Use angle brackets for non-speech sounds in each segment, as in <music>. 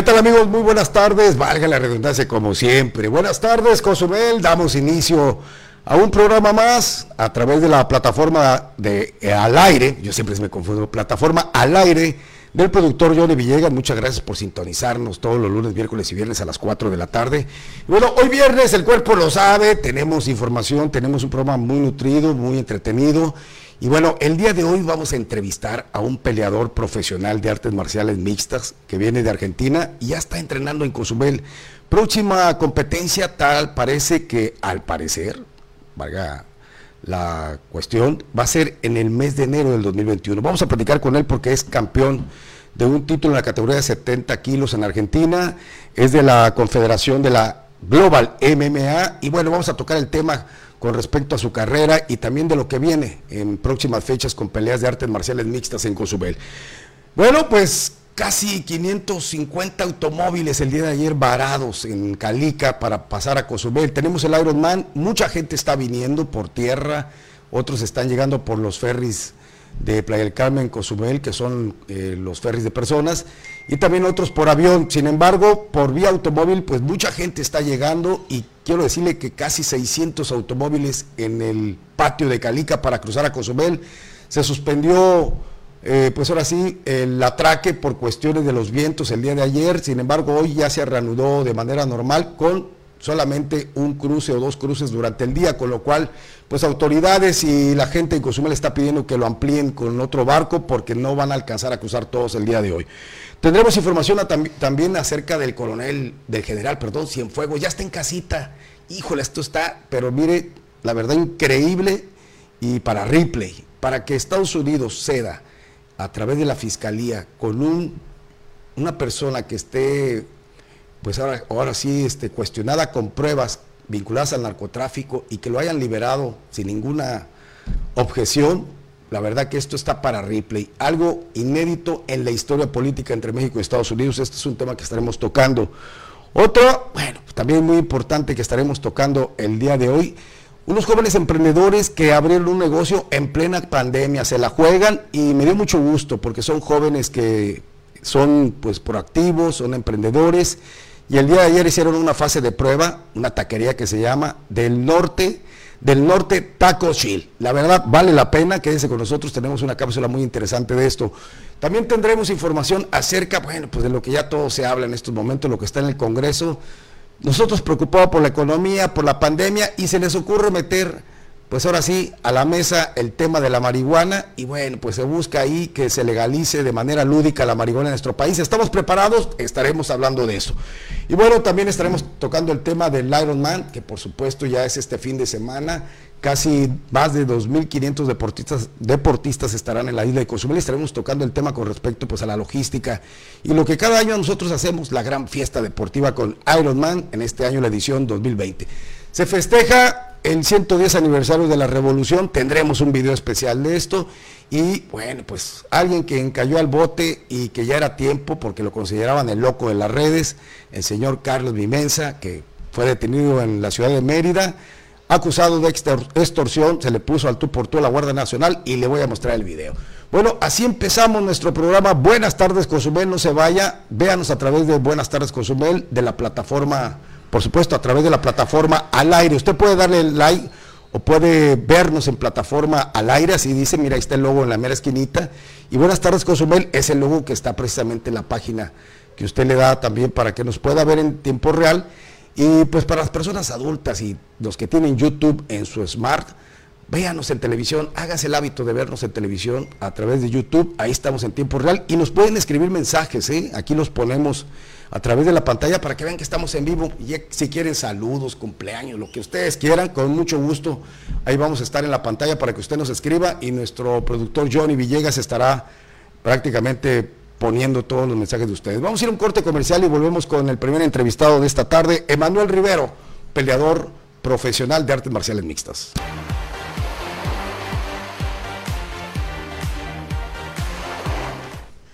¿Qué tal amigos? Muy buenas tardes, valga la redundancia como siempre. Buenas tardes, Cozumel. Damos inicio a un programa más a través de la plataforma de eh, Al Aire, yo siempre me confundo, plataforma Al Aire del productor Johnny Villegas. Muchas gracias por sintonizarnos todos los lunes, miércoles y viernes a las 4 de la tarde. bueno, hoy viernes el cuerpo lo sabe, tenemos información, tenemos un programa muy nutrido, muy entretenido. Y bueno, el día de hoy vamos a entrevistar a un peleador profesional de artes marciales mixtas que viene de Argentina y ya está entrenando en Cozumel. Próxima competencia tal parece que al parecer, valga la cuestión, va a ser en el mes de enero del 2021. Vamos a platicar con él porque es campeón de un título en la categoría de 70 kilos en Argentina, es de la Confederación de la Global MMA y bueno, vamos a tocar el tema con respecto a su carrera y también de lo que viene en próximas fechas con peleas de artes marciales mixtas en Cozumel. Bueno, pues casi 550 automóviles el día de ayer varados en Calica para pasar a Cozumel. Tenemos el Ironman, mucha gente está viniendo por tierra, otros están llegando por los ferries de Playa del Carmen, Cozumel, que son eh, los ferries de personas, y también otros por avión. Sin embargo, por vía automóvil, pues mucha gente está llegando y quiero decirle que casi 600 automóviles en el patio de Calica para cruzar a Cozumel. Se suspendió, eh, pues ahora sí, el atraque por cuestiones de los vientos el día de ayer. Sin embargo, hoy ya se reanudó de manera normal con solamente un cruce o dos cruces durante el día, con lo cual, pues autoridades y la gente en Cozumel está pidiendo que lo amplíen con otro barco porque no van a alcanzar a cruzar todos el día de hoy. Tendremos información también acerca del coronel, del general, perdón, Cienfuegos, ya está en casita. Híjole, esto está, pero mire, la verdad increíble y para Ripley, para que Estados Unidos ceda a través de la fiscalía con un, una persona que esté pues ahora, ahora sí este, cuestionada con pruebas vinculadas al narcotráfico y que lo hayan liberado sin ninguna objeción, la verdad que esto está para Ripley, algo inédito en la historia política entre México y Estados Unidos, este es un tema que estaremos tocando. Otro, bueno, también muy importante que estaremos tocando el día de hoy, unos jóvenes emprendedores que abrieron un negocio en plena pandemia, se la juegan y me dio mucho gusto porque son jóvenes que son pues proactivos, son emprendedores y el día de ayer hicieron una fase de prueba, una taquería que se llama Del Norte, del Norte Taco Chill. La verdad, vale la pena, quédese con nosotros, tenemos una cápsula muy interesante de esto. También tendremos información acerca, bueno, pues de lo que ya todo se habla en estos momentos, lo que está en el Congreso. Nosotros preocupados por la economía, por la pandemia, y se les ocurre meter pues ahora sí, a la mesa el tema de la marihuana y bueno, pues se busca ahí que se legalice de manera lúdica la marihuana en nuestro país. ¿Estamos preparados? Estaremos hablando de eso. Y bueno, también estaremos tocando el tema del Ironman, que por supuesto ya es este fin de semana. Casi más de 2.500 deportistas, deportistas estarán en la isla de Cozumel. Estaremos tocando el tema con respecto pues, a la logística y lo que cada año nosotros hacemos, la gran fiesta deportiva con Ironman, en este año la edición 2020. Se festeja el 110 aniversario de la revolución, tendremos un video especial de esto y bueno, pues alguien que encalló al bote y que ya era tiempo porque lo consideraban el loco de las redes, el señor Carlos Vimensa, que fue detenido en la ciudad de Mérida, acusado de extorsión, se le puso al tú por tú a la Guardia Nacional y le voy a mostrar el video. Bueno, así empezamos nuestro programa. Buenas tardes, Cozumel, no se vaya, véanos a través de Buenas tardes, Cozumel, de la plataforma por supuesto, a través de la plataforma al aire. Usted puede darle like o puede vernos en plataforma al aire, así dice, mira, ahí está el logo en la mera esquinita. Y buenas tardes, Cozumel, es el logo que está precisamente en la página que usted le da también para que nos pueda ver en tiempo real. Y pues para las personas adultas y los que tienen YouTube en su smart, véanos en televisión, hágase el hábito de vernos en televisión a través de YouTube, ahí estamos en tiempo real y nos pueden escribir mensajes, ¿eh? aquí los ponemos a través de la pantalla para que vean que estamos en vivo. Y si quieren saludos, cumpleaños, lo que ustedes quieran, con mucho gusto, ahí vamos a estar en la pantalla para que usted nos escriba y nuestro productor Johnny Villegas estará prácticamente poniendo todos los mensajes de ustedes. Vamos a ir a un corte comercial y volvemos con el primer entrevistado de esta tarde, Emanuel Rivero, peleador profesional de artes marciales mixtas.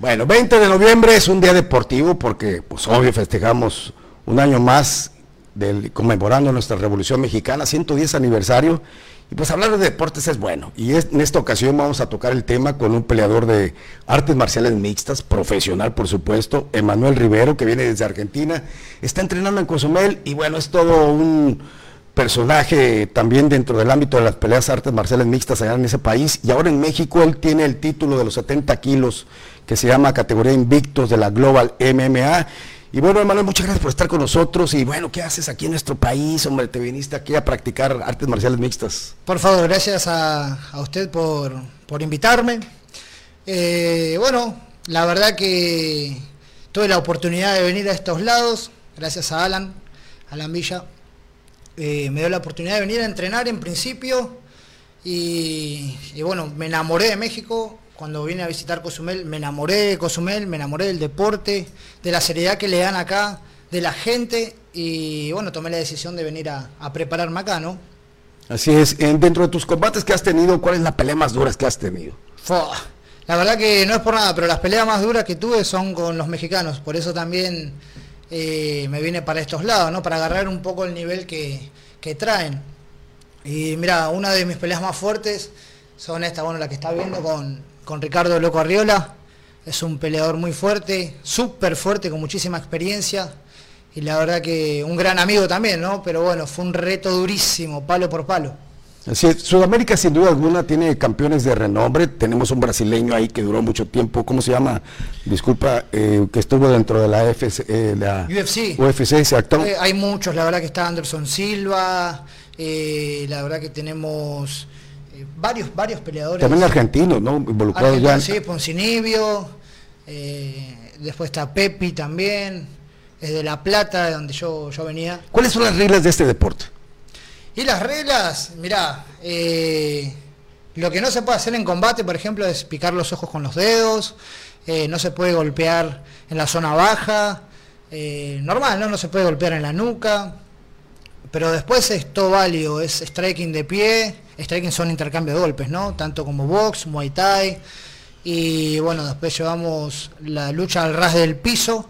Bueno, 20 de noviembre es un día deportivo porque, pues obvio, festejamos un año más del, conmemorando nuestra Revolución Mexicana, 110 aniversario. Y pues hablar de deportes es bueno. Y en esta ocasión vamos a tocar el tema con un peleador de artes marciales mixtas, profesional por supuesto, Emanuel Rivero, que viene desde Argentina. Está entrenando en Cozumel y bueno, es todo un personaje también dentro del ámbito de las peleas artes marciales mixtas allá en ese país. Y ahora en México él tiene el título de los 70 kilos que se llama categoría invictos de la Global MMA y bueno, Emanuel, muchas gracias por estar con nosotros. Y bueno, ¿qué haces aquí en nuestro país? Hombre, te viniste aquí a practicar artes marciales mixtas. Por favor, gracias a, usted por, invitarme. Eh, bueno, la verdad que tuve la oportunidad de venir a estos lados, gracias a Alan, Alan Villa. Eh, me dio la oportunidad de venir a entrenar en principio y bueno, me enamoré de México, cuando vine a visitar Cozumel, me enamoré de Cozumel, me enamoré del deporte, de la seriedad que le dan acá, de la gente, y bueno, tomé la decisión de venir a, prepararme acá, ¿no? Así es, dentro de tus combates que has tenido, ¿cuál es la pelea más dura que has tenido? La verdad que no es por nada, pero las peleas más duras que tuve son con los mexicanos, por eso también eh, me vine para estos lados, ¿no? Para agarrar un poco el nivel que, que traen. Y mira, una de mis peleas más fuertes son estas, bueno, la que está viendo con, con Ricardo Loco Arriola. Es un peleador muy fuerte, súper fuerte, con muchísima experiencia. Y la verdad que un gran amigo también, ¿no? Pero bueno, fue un reto durísimo, palo por palo. Así es. Sudamérica sin duda alguna tiene campeones de renombre. Tenemos un brasileño ahí que duró mucho tiempo. ¿Cómo se llama? Disculpa, eh, que estuvo dentro de la, eh, la UFC. UFC, exacto. Eh, hay muchos, la verdad que está Anderson Silva. la verdad que tenemos eh, varios, varios peleadores. También argentinos, ¿no? Involucrados ya. Sí, Poncinibio, eh, después está Pepi también, es de La Plata, de donde yo, yo venía. ¿Cuáles son las reglas de este deporte? Y las reglas, mirá, eh, lo que no se puede hacer en combate, por ejemplo, es picar los ojos con los dedos, no se puede golpear en la zona baja, normal, ¿no? No se puede golpear en la nuca, pero después es todo válido, es striking de pie, striking son intercambio de golpes, ¿no? Tanto como box, muay thai, y bueno, después llevamos la lucha al ras del piso,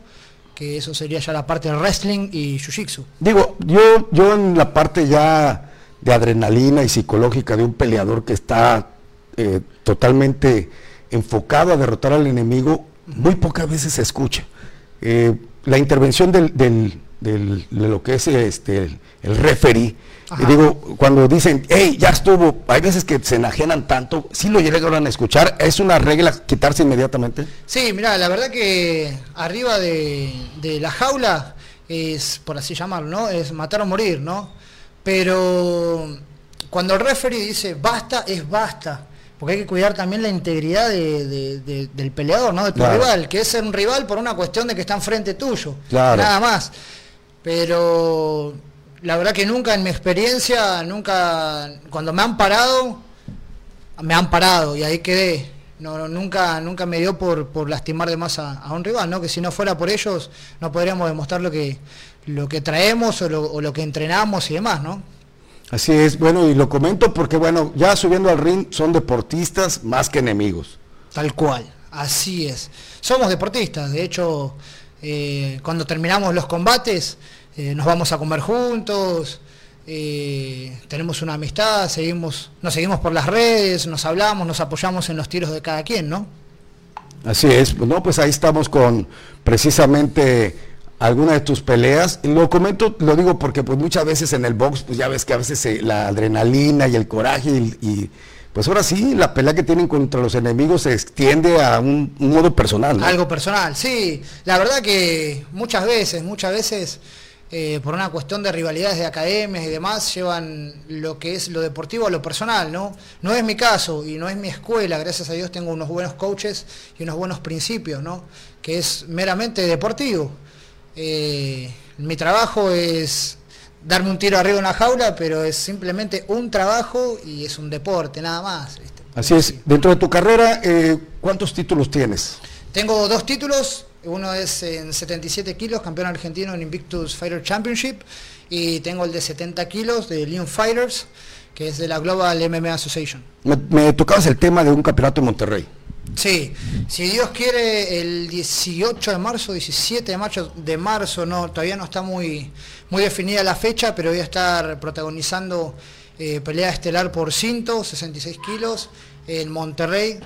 que eso sería ya la parte del wrestling y jiu-jitsu. Digo, yo, yo en la parte ya de adrenalina y psicológica de un peleador que está eh, totalmente enfocado a derrotar al enemigo, muy pocas veces se escucha. Eh, la intervención del, de lo que es este, el, referee. Y digo, cuando dicen, hey, ya estuvo, hay veces que se enajenan tanto, si lo llegan a escuchar, ¿es una regla quitarse inmediatamente? Sí, mira, la verdad que arriba de, la jaula es, por así llamarlo, ¿no? Es matar o morir, ¿no? Pero cuando el referee dice basta, es basta porque hay que cuidar también la integridad del peleador, ¿no? De tu rival, que es un rival por una cuestión de que está enfrente tuyo, nada más. Pero la verdad que nunca en mi experiencia, nunca, cuando me han parado, me han parado y ahí quedé. No, nunca, nunca me dio por, por lastimar de más a, un rival, ¿no? Que si no fuera por ellos, no podríamos demostrar lo que, lo que traemos o lo, o lo que entrenamos y demás, ¿no? Así es, bueno, y lo comento porque, bueno, ya subiendo al ring son deportistas más que enemigos. Tal cual, así es. Somos deportistas, de hecho, eh, cuando terminamos los combates, eh, nos vamos a comer juntos, eh, tenemos una amistad, seguimos, nos seguimos por las redes, nos hablamos, nos apoyamos en los tiros de cada quien, ¿no? Así es, no, pues ahí estamos con precisamente alguna de tus peleas. Lo comento, lo digo porque pues muchas veces en el box, pues ya ves que a veces la adrenalina y el coraje y pues ahora sí, la pelea que tienen contra los enemigos se extiende a un, modo personal. Algo personal, sí. La verdad que muchas veces, muchas veces, eh, por una cuestión de rivalidades de academias y demás, llevan lo que es lo deportivo a lo personal, ¿no? No es mi caso y no es mi escuela, gracias a Dios tengo unos buenos coaches y unos buenos principios, ¿no? Que es meramente deportivo. Eh, mi trabajo es darme un tiro arriba de una jaula, pero es simplemente un trabajo y es un deporte, nada más. Así es. Dentro de tu carrera, eh, ¿cuántos títulos tienes? Tengo dos títulos. Uno es en 77 kilos, campeón argentino en Invictus Fighter Championship. Y tengo el de 70 kilos de Leon Fighters, que es de la Global MMA Association. Me, me tocabas el tema de un campeonato en Monterrey. Sí, si Dios quiere, el 18 de marzo, 17 de marzo, de marzo no, todavía no está muy, muy definida la fecha, pero voy a estar protagonizando eh, pelea estelar por cinto, 66 kilos, en Monterrey,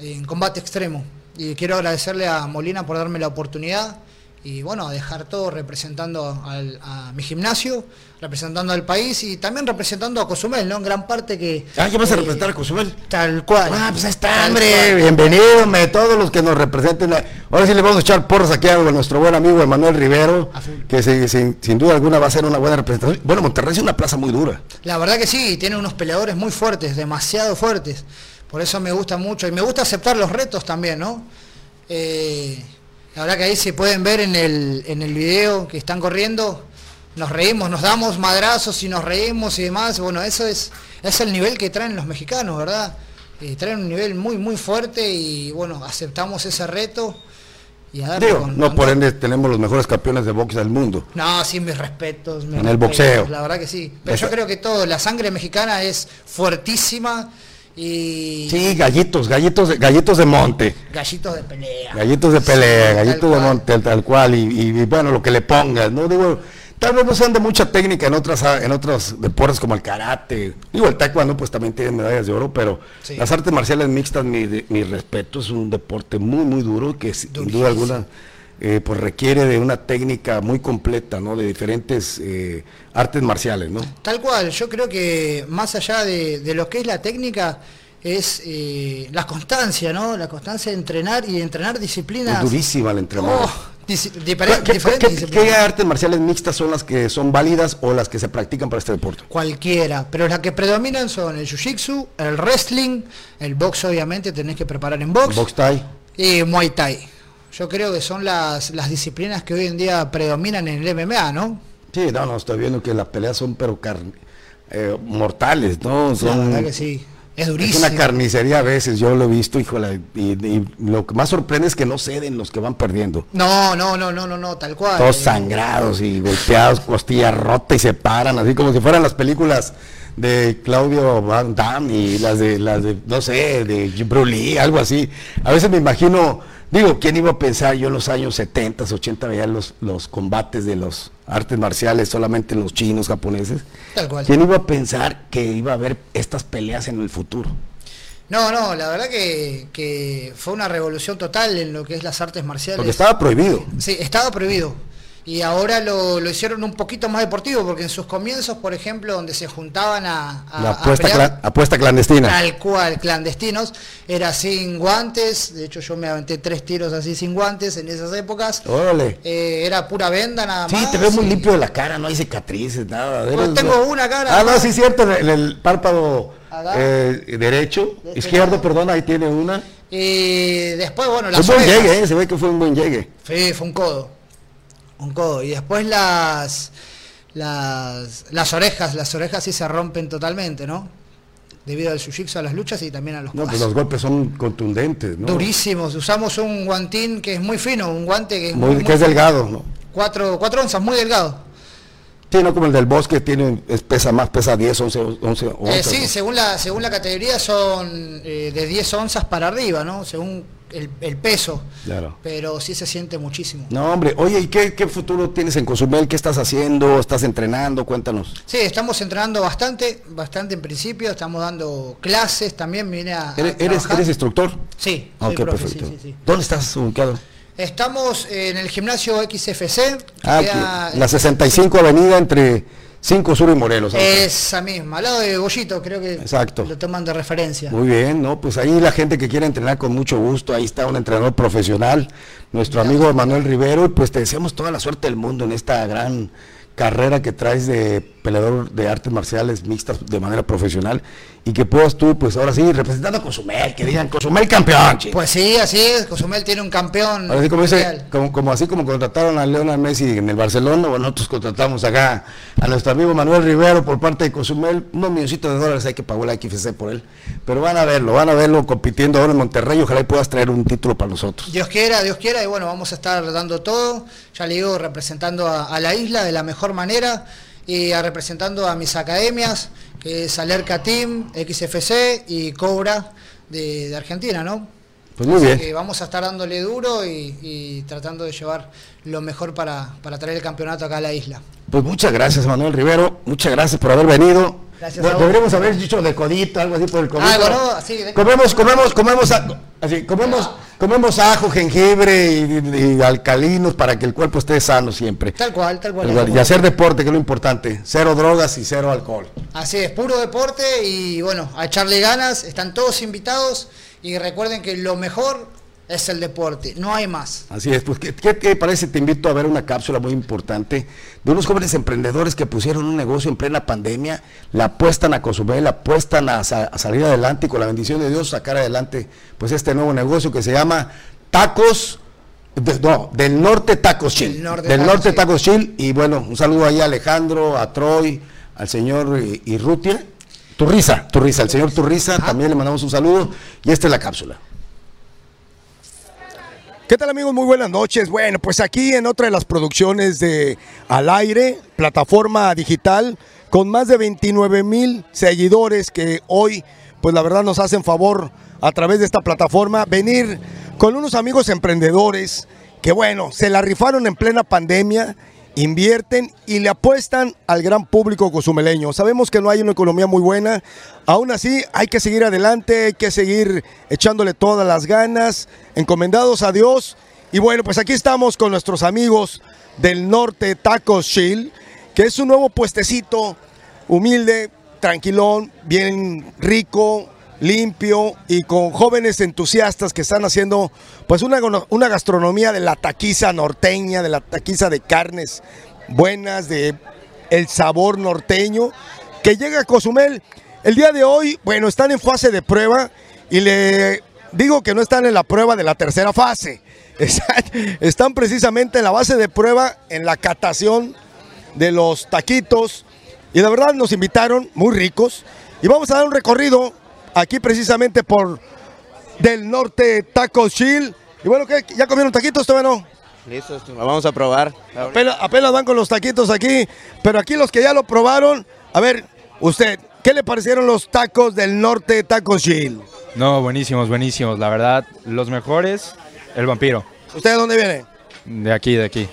en combate extremo. Y quiero agradecerle a Molina por darme la oportunidad y bueno, dejar todo representando a mi gimnasio, representando al país y también representando a Cozumel, ¿no? En gran parte que... Ah, ¿qué vas a eh, representar a Cozumel? Tal cual. Ah, pues está, hombre, bienvenido, me, todos los que nos representen. Ahora sí le vamos a echar porras aquí a nuestro buen amigo Emanuel Rivero, que sin, duda alguna va a ser una buena representación. Bueno, Monterrey es una plaza muy dura. La verdad que sí, tiene unos peleadores muy fuertes, demasiado fuertes. Por eso me gusta mucho y me gusta aceptar los retos también, ¿no? Eh, la verdad que ahí se pueden ver en el, en el video que están corriendo, nos reímos, nos damos madrazos y nos reímos y demás. Bueno, eso es, es el nivel que traen los mexicanos, ¿verdad? Eh, traen un nivel muy, muy fuerte y bueno, aceptamos ese reto. Y a Digo, no por ende tenemos los mejores campeones de box del mundo. No, sí, mis respetos. en el boxeo. La verdad que sí. Pero yo creo que todo, la sangre mexicana es fuertísima y... Sí, gallitos, gallitos, gallitos de monte. Gallitos de pelea. Gallitos de pelea, gallitos de monte, tal cual. Y, bueno, lo que le pongas, ¿no? Digo, tal vez no sean de mucha técnica en otras en otros deportes como el karate. Digo, el taekwondo pues también tiene medallas de oro, pero las artes marciales mixtas, mi, mi, respeto, es un deporte muy, muy duro que sin duda alguna... Eh, pues requiere de una técnica muy completa, ¿no? De diferentes eh, artes marciales, ¿no? Tal cual, yo creo que más allá de, lo que es la técnica, es eh, la constancia, ¿no? La constancia de entrenar y de entrenar disciplinas. Es durísima el entrenamiento. Oh, ¿Qué, artes marciales mixtas son las que son válidas o las que se practican para este deporte? Cualquiera, pero las que predominan son el jiu-jitsu, el wrestling, el box obviamente tenés que preparar en box. Box Thai. Y Muay Thai. Yo creo que son las, las disciplinas que hoy en día predominan en el MMA, ¿no? Sí, no, no, estoy viendo que las peleas son pero eh, mortales, ¿no? Son, la verdad que sí. Es durísimo. Es una carnicería a veces, yo lo he visto, híjole, y, lo que más sorprende es que no ceden los que van perdiendo. No, no, no, no, no, no, tal cual. Todos sangrados y golpeados, costillas rotas y se paran, así como si fueran las películas de Claudio Van Damme y las de, las de no sé, de Brulí, algo así. A veces me imagino Digo, ¿quién iba a pensar yo en los años 70, 80 veía los, los combates de los artes marciales solamente en los chinos, japoneses? Tal cual. ¿Quién iba a pensar que iba a haber estas peleas en el futuro? No, no, la verdad que, que fue una revolución total en lo que es las artes marciales. Porque estaba prohibido. Sí, estaba prohibido y ahora lo, lo, hicieron un poquito más deportivo, porque en sus comienzos, por ejemplo, donde se juntaban a... la apuesta, apuesta clandestina. Tal cual, clandestinos, era sin guantes, de hecho yo me aventé tres tiros así sin guantes en esas épocas. Órale. Eh, era pura venda nada más. Sí, te ves muy limpio de la cara, no hay cicatrices, nada. Pues tengo una cara. Ah, no, sí, cierto, en el, párpado eh, derecho, izquierdo, perdón, ahí tiene una. Y después, bueno, la Fue un buen llegue, eh, se ve que fue un buen llegue. Sí, fue un codo un codo. Y después las, las, las orejas, las orejas sí se rompen totalmente, ¿no? Debido al jiu a las luchas y también a los No, pues los golpes son contundentes, ¿no? Durísimos. Usamos un guantín que es muy fino, un guante que es muy, que es delgado, ¿no? Cuatro, cuatro onzas, muy delgado. Sí, no como el del bosque, tiene, es, pesa más, pesa 10, 11, 11 onzas. sí, según, la, según la categoría son eh, de 10 onzas para arriba, ¿no? Según el, peso. Claro. Pero sí se siente muchísimo. No, hombre, oye, ¿y qué, futuro tienes en Cozumel? ¿Qué estás haciendo? ¿Estás entrenando? Cuéntanos. Sí, estamos entrenando bastante, bastante en principio, estamos dando clases, también vine a... ¿Eres, eres, instructor? Sí, soy perfecto. ¿Dónde estás ubicado? Estamos en el gimnasio XFC. Ah, la 65 Avenida entre 5 Sur y Morelos. Esa misma, al lado de Gollito, creo que Exacto. lo toman de referencia. Muy bien, ¿no? Pues ahí la gente que quiere entrenar con mucho gusto, ahí está un entrenador profesional, nuestro amigo Manuel Rivero, y pues te deseamos toda la suerte del mundo en esta gran carrera que traes de peleador de artes marciales mixtas de manera profesional y que puedas tú, pues ahora sí, representando a Cozumel, que digan Cozumel campeón. Pues sí, así es, Cozumel tiene un campeón. Así como, como, así como contrataron a Leonel Messi en el Barcelona, bueno, nosotros contratamos acá a nuestro amigo Manuel Rivero por parte de Cozumel, unos milloncitos de dólares hay que pagar la XFC por él, pero van a verlo, van a verlo compitiendo ahora en Monterrey, ojalá puedas traer un título para nosotros. Dios quiera, Dios quiera, y bueno, vamos a estar dando todo, ya le digo, representando a la isla de la mejor manera y a representando a mis academias, que es Alerca Team, XFC y Cobra de, Argentina, ¿no? Pues muy bien. Que vamos a estar dándole duro y, tratando de llevar lo mejor para, traer el campeonato acá a la isla. Pues muchas gracias, Manuel Rivero. Muchas gracias por haber venido. Deberíamos haber dicho de codito, algo así por el codito. Ah, bueno, así, comemos, comemos, comemos, así, comemos, comemos ajo, jengibre y, alcalinos para que el cuerpo esté sano siempre. Tal cual, tal cual. Y hacer deporte, que es lo importante. Cero drogas y cero alcohol. Así es, puro deporte y bueno, a echarle ganas. Están todos invitados y recuerden que lo mejor es el deporte, no hay más. Así es, pues ¿qué, te parece? Te invito a ver una cápsula muy importante de unos jóvenes emprendedores que pusieron un negocio en plena pandemia, la apuestan a consumir, la apuestan a, salir adelante y con la bendición de Dios sacar adelante pues este nuevo negocio que se llama Tacos, no, del Norte Tacos Chill. Del Norte, Tacos, Chill. Y bueno, un saludo ahí a Alejandro, a Troy, al señor Irrutia. Turriza, Turriza, el señor Turriza, también le mandamos un saludo y esta es la cápsula. ¿Qué tal amigos? Muy buenas noches. Bueno, pues aquí en otra de las producciones de Al Aire, plataforma digital, con más de 29 mil seguidores que hoy, pues la verdad nos hacen favor a través de esta plataforma, venir con unos amigos emprendedores que bueno, se la rifaron en plena pandemia invierten y le apuestan al gran público cozumeleño. Sabemos que no hay una economía muy buena, aún así hay que seguir adelante, hay que seguir echándole todas las ganas, encomendados a Dios. Y bueno, pues aquí estamos con nuestros amigos del norte Tacos Chill, que es un nuevo puestecito humilde, tranquilón, bien rico, limpio y con jóvenes entusiastas que están haciendo pues una, una gastronomía de la taquiza norteña, de la taquiza de carnes buenas, de el sabor norteño, que llega a Cozumel. El día de hoy, bueno, están en fase de prueba y le digo que no están en la prueba de la tercera fase. <laughs> Están precisamente en la base de prueba, en la catación de los taquitos. Y la verdad nos invitaron, muy ricos. Y vamos a dar un recorrido aquí precisamente por del norte Taco Chill. Y bueno, ¿qué? ¿ya comieron taquitos todavía no? Listo, vamos a probar. Apenas, van con los taquitos aquí, pero aquí los que ya lo probaron, a ver, usted, ¿qué le parecieron los tacos del norte Taco Chill? No, buenísimos, buenísimos, la verdad, los mejores, el vampiro. ¿Usted de dónde viene? De aquí, de aquí.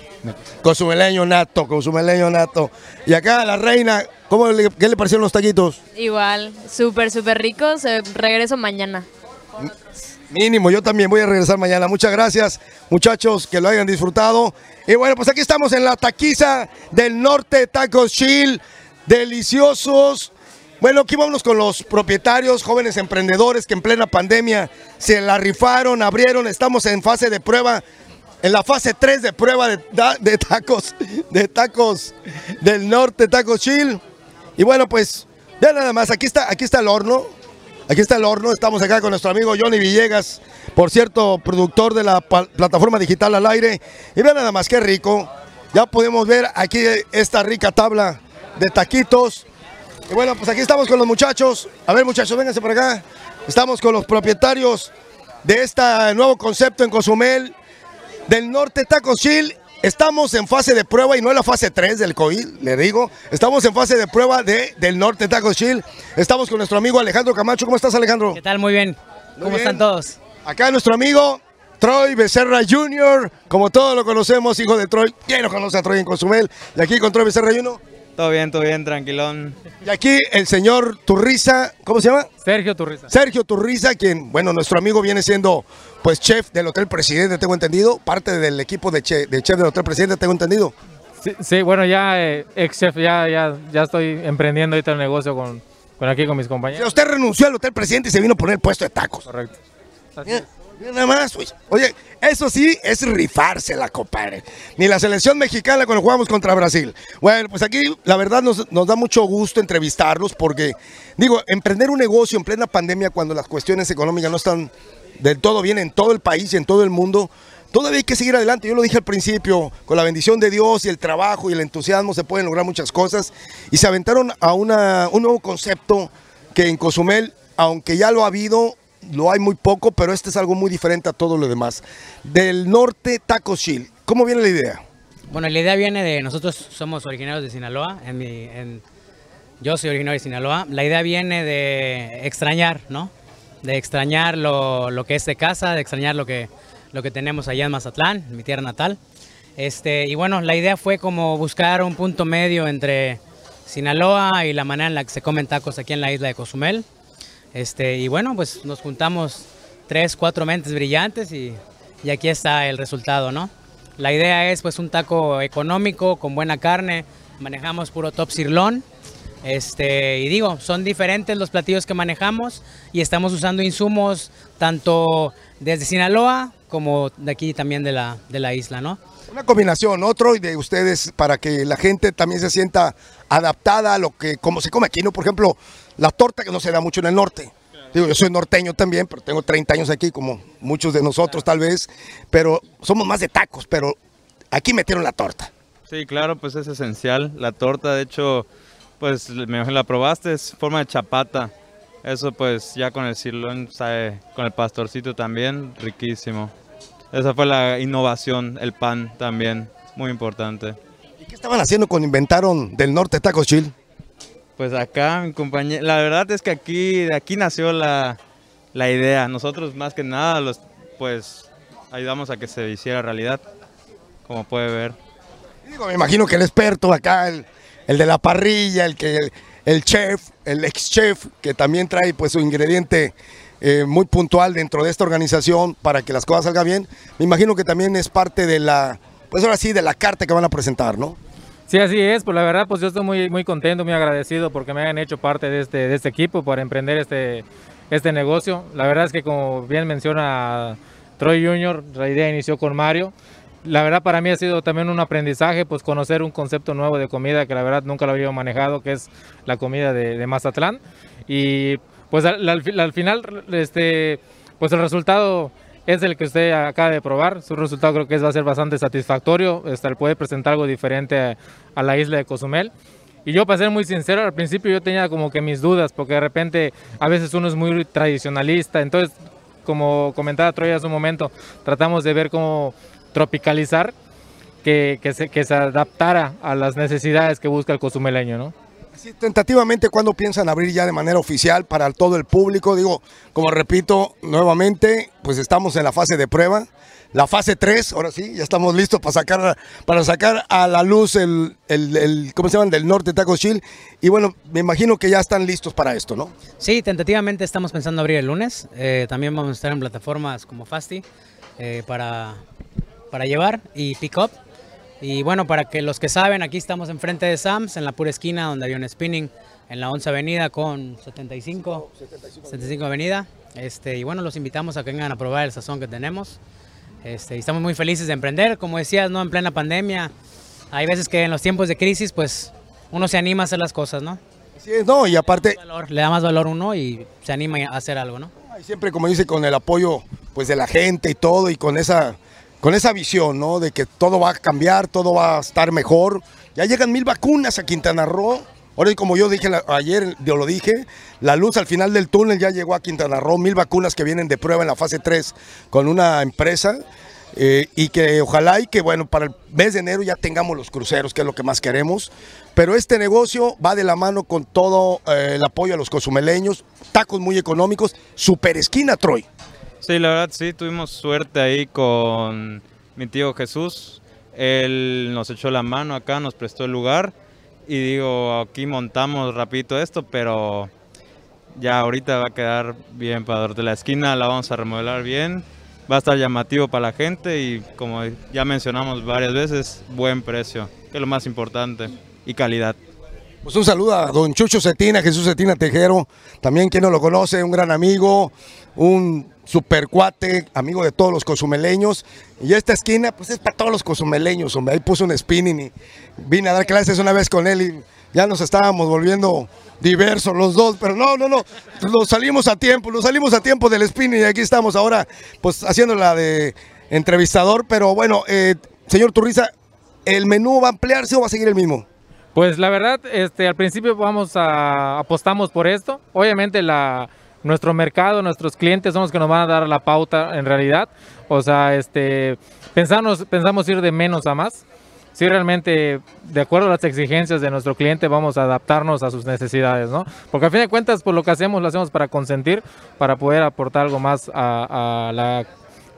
Consumeleño nato, consumeleño nato. Y acá la reina, ¿cómo le, ¿qué le parecieron los taquitos? Igual, súper, súper ricos. Eh, regreso mañana. Mínimo, yo también voy a regresar mañana. Muchas gracias, muchachos, que lo hayan disfrutado. Y bueno, pues aquí estamos en la taquiza del norte, Tacos Chill, deliciosos. Bueno, aquí vamos con los propietarios, jóvenes emprendedores que en plena pandemia se la rifaron, abrieron, estamos en fase de prueba en la fase 3 de prueba de, tacos, de tacos del norte, tacos chill. Y bueno, pues, vean nada más, aquí está, aquí está el horno. Aquí está el horno, estamos acá con nuestro amigo Johnny Villegas, por cierto, productor de la plataforma digital al aire. Y vean nada más, qué rico. Ya podemos ver aquí esta rica tabla de taquitos. Y bueno, pues aquí estamos con los muchachos. A ver, muchachos, vénganse por acá. Estamos con los propietarios de este nuevo concepto en Cozumel del Norte Taco Chill. Estamos en fase de prueba y no en la fase 3 del COVID, le digo. Estamos en fase de prueba de, del Norte Taco Chill. Estamos con nuestro amigo Alejandro Camacho. ¿Cómo estás, Alejandro? ¿Qué tal? Muy bien. ¿Cómo están todos? Acá nuestro amigo Troy Becerra Jr., como todos lo conocemos, hijo de Troy. ¿Quién lo conoce a Troy en Consumel? Y aquí con Troy Becerra Jr. Todo bien, todo bien, tranquilón. Y aquí el señor Turriza, ¿cómo se llama? Sergio Turriza. Sergio Turriza, quien, bueno, nuestro amigo viene siendo, pues, chef del Hotel Presidente, tengo entendido, parte del equipo de, chef, del Hotel Presidente, tengo entendido. Sí, bueno, ya eh, ex chef, ya, ya, ya estoy emprendiendo ahorita el negocio con, con aquí con mis compañeros. usted renunció al Hotel Presidente y se vino a poner el puesto de tacos. Correcto. Nada más, Oye, eso sí es rifársela, compadre. Ni la selección mexicana cuando jugamos contra Brasil. Bueno, pues aquí la verdad nos, nos, da mucho gusto entrevistarlos porque, digo, emprender un negocio en plena pandemia cuando las cuestiones económicas no están del todo bien en todo el país y en todo el mundo, todavía hay que seguir adelante. Yo lo dije al principio, con la bendición de Dios y el trabajo y el entusiasmo se pueden lograr muchas cosas. Y se aventaron a un nuevo concepto que en Cozumel, aunque ya lo ha habido, lo hay muy poco, pero este es algo muy diferente a todo lo demás. Del norte, Taco Chill. ¿Cómo viene la idea? Bueno, la idea viene de, nosotros somos originarios de Sinaloa, en yo soy originario de Sinaloa. La idea viene de extrañar, ¿no? De extrañar lo, que es de casa, de extrañar lo que, lo que tenemos allá en Mazatlán, mi tierra natal. Este, y bueno, la idea fue como buscar un punto medio entre Sinaloa y la manera en la que se comen tacos aquí en la isla de Cozumel. Este, y bueno, pues nos juntamos tres, cuatro mentes brillantes y, y aquí está el resultado, ¿no? La idea es pues un taco económico, con buena carne, manejamos puro top sirlón. Este, y digo, son diferentes los platillos que manejamos y estamos usando insumos tanto desde Sinaloa como de aquí también de la, de la isla, ¿no? Una combinación, otro y de ustedes para que la gente también se sienta adaptada a lo que, como se come aquí, ¿no? Por ejemplo, la torta que no se da mucho en el norte. Digo, yo soy norteño también, pero tengo 30 años aquí, como muchos de nosotros tal vez, pero somos más de tacos, pero aquí metieron la torta. Sí, claro, pues es esencial. La torta, de hecho, pues me la probaste, es forma de chapata. Eso pues ya con el sirloin, sabe, con el pastorcito también, riquísimo. Esa fue la innovación, el pan también, muy importante. ¿Y qué estaban haciendo cuando inventaron del norte Tacos Chill? Pues acá, mi compañero, la verdad es que aquí, de aquí nació la, la idea. Nosotros más que nada, los, pues ayudamos a que se hiciera realidad, como puede ver. Digo, me imagino que el experto acá, el, el de la parrilla, el que el, el chef, el ex chef, que también trae pues su ingrediente eh, muy puntual dentro de esta organización para que las cosas salgan bien. Me imagino que también es parte de la, pues ahora sí, de la carta que van a presentar, ¿no? Sí, así es, pues la verdad, pues yo estoy muy, muy contento, muy agradecido porque me hayan hecho parte de este, de este equipo para emprender este, este negocio. La verdad es que como bien menciona Troy Jr., la idea inició con Mario. La verdad para mí ha sido también un aprendizaje, pues conocer un concepto nuevo de comida que la verdad nunca lo había manejado, que es la comida de, de Mazatlán. Y pues al, al, al final, este, pues el resultado es el que usted acaba de probar. Su resultado creo que va a ser bastante satisfactorio. Este, puede presentar algo diferente a, la isla de Cozumel. Y yo, para ser muy sincero, al principio yo tenía como que mis dudas, porque de repente a veces uno es muy tradicionalista. Entonces, como comentaba Troya hace un momento, tratamos de ver cómo tropicalizar, que, que, se, que se adaptara a las necesidades que busca el cozumeleño, ¿no? Sí, tentativamente, ¿cuándo piensan abrir ya de manera oficial para todo el público? Digo, como repito nuevamente, pues estamos en la fase de prueba. La fase 3, ahora sí, ya estamos listos para sacar, para sacar a la luz el, el, ¿cómo se llaman? Del norte Taco Chill. Y bueno, me imagino que ya están listos para esto, ¿no? Sí, tentativamente estamos pensando abrir el lunes. Eh, también vamos a estar en plataformas como Fasti eh, para, para llevar y pick up. Y bueno, para que los que saben, aquí estamos enfrente de Sams, en la pura esquina donde había un spinning, en la 11 Avenida con 75, 75, 75 Avenida. Este, y bueno, los invitamos a que vengan a probar el sazón que tenemos. Este, y estamos muy felices de emprender, como decías, ¿no? En plena pandemia. Hay veces que en los tiempos de crisis, pues uno se anima a hacer las cosas, ¿no? Sí, no, y aparte... Le da, valor, le da más valor uno y se anima a hacer algo, ¿no? Y siempre, como dice, con el apoyo pues de la gente y todo, y con esa con esa visión, ¿no? De que todo va a cambiar, todo va a estar mejor. Ya llegan mil vacunas a Quintana Roo. Ahora, como yo dije ayer, yo lo dije, la luz al final del túnel ya llegó a Quintana Roo, mil vacunas que vienen de prueba en la fase 3 con una empresa. Eh, y que ojalá y que bueno, para el mes de enero ya tengamos los cruceros, que es lo que más queremos. Pero este negocio va de la mano con todo eh, el apoyo a los cozumeleños, tacos muy económicos, super esquina Troy. Sí, la verdad sí, tuvimos suerte ahí con mi tío Jesús. Él nos echó la mano acá, nos prestó el lugar y digo, aquí montamos rapidito esto, pero ya ahorita va a quedar bien para de la esquina, la vamos a remodelar bien, va a estar llamativo para la gente y como ya mencionamos varias veces, buen precio, que es lo más importante, y calidad. Pues un saludo a don Chucho Cetina, Jesús Cetina Tejero, también quien no lo conoce, un gran amigo, un super cuate, amigo de todos los cozumeleños. Y esta esquina, pues es para todos los cozumeleños. Ahí puso un spinning y vine a dar clases una vez con él y ya nos estábamos volviendo diversos los dos, pero no, no, no, nos salimos a tiempo, nos salimos a tiempo del spinning y aquí estamos ahora, pues haciendo la de entrevistador, pero bueno, eh, señor Turriza, ¿el menú va a ampliarse o va a seguir el mismo? Pues la verdad, este, al principio vamos a apostamos por esto. Obviamente la, nuestro mercado, nuestros clientes son los que nos van a dar la pauta en realidad. O sea, este, pensamos, pensamos ir de menos a más. Si realmente, de acuerdo a las exigencias de nuestro cliente, vamos a adaptarnos a sus necesidades, ¿no? Porque a fin de cuentas, por lo que hacemos, lo hacemos para consentir, para poder aportar algo más a, a la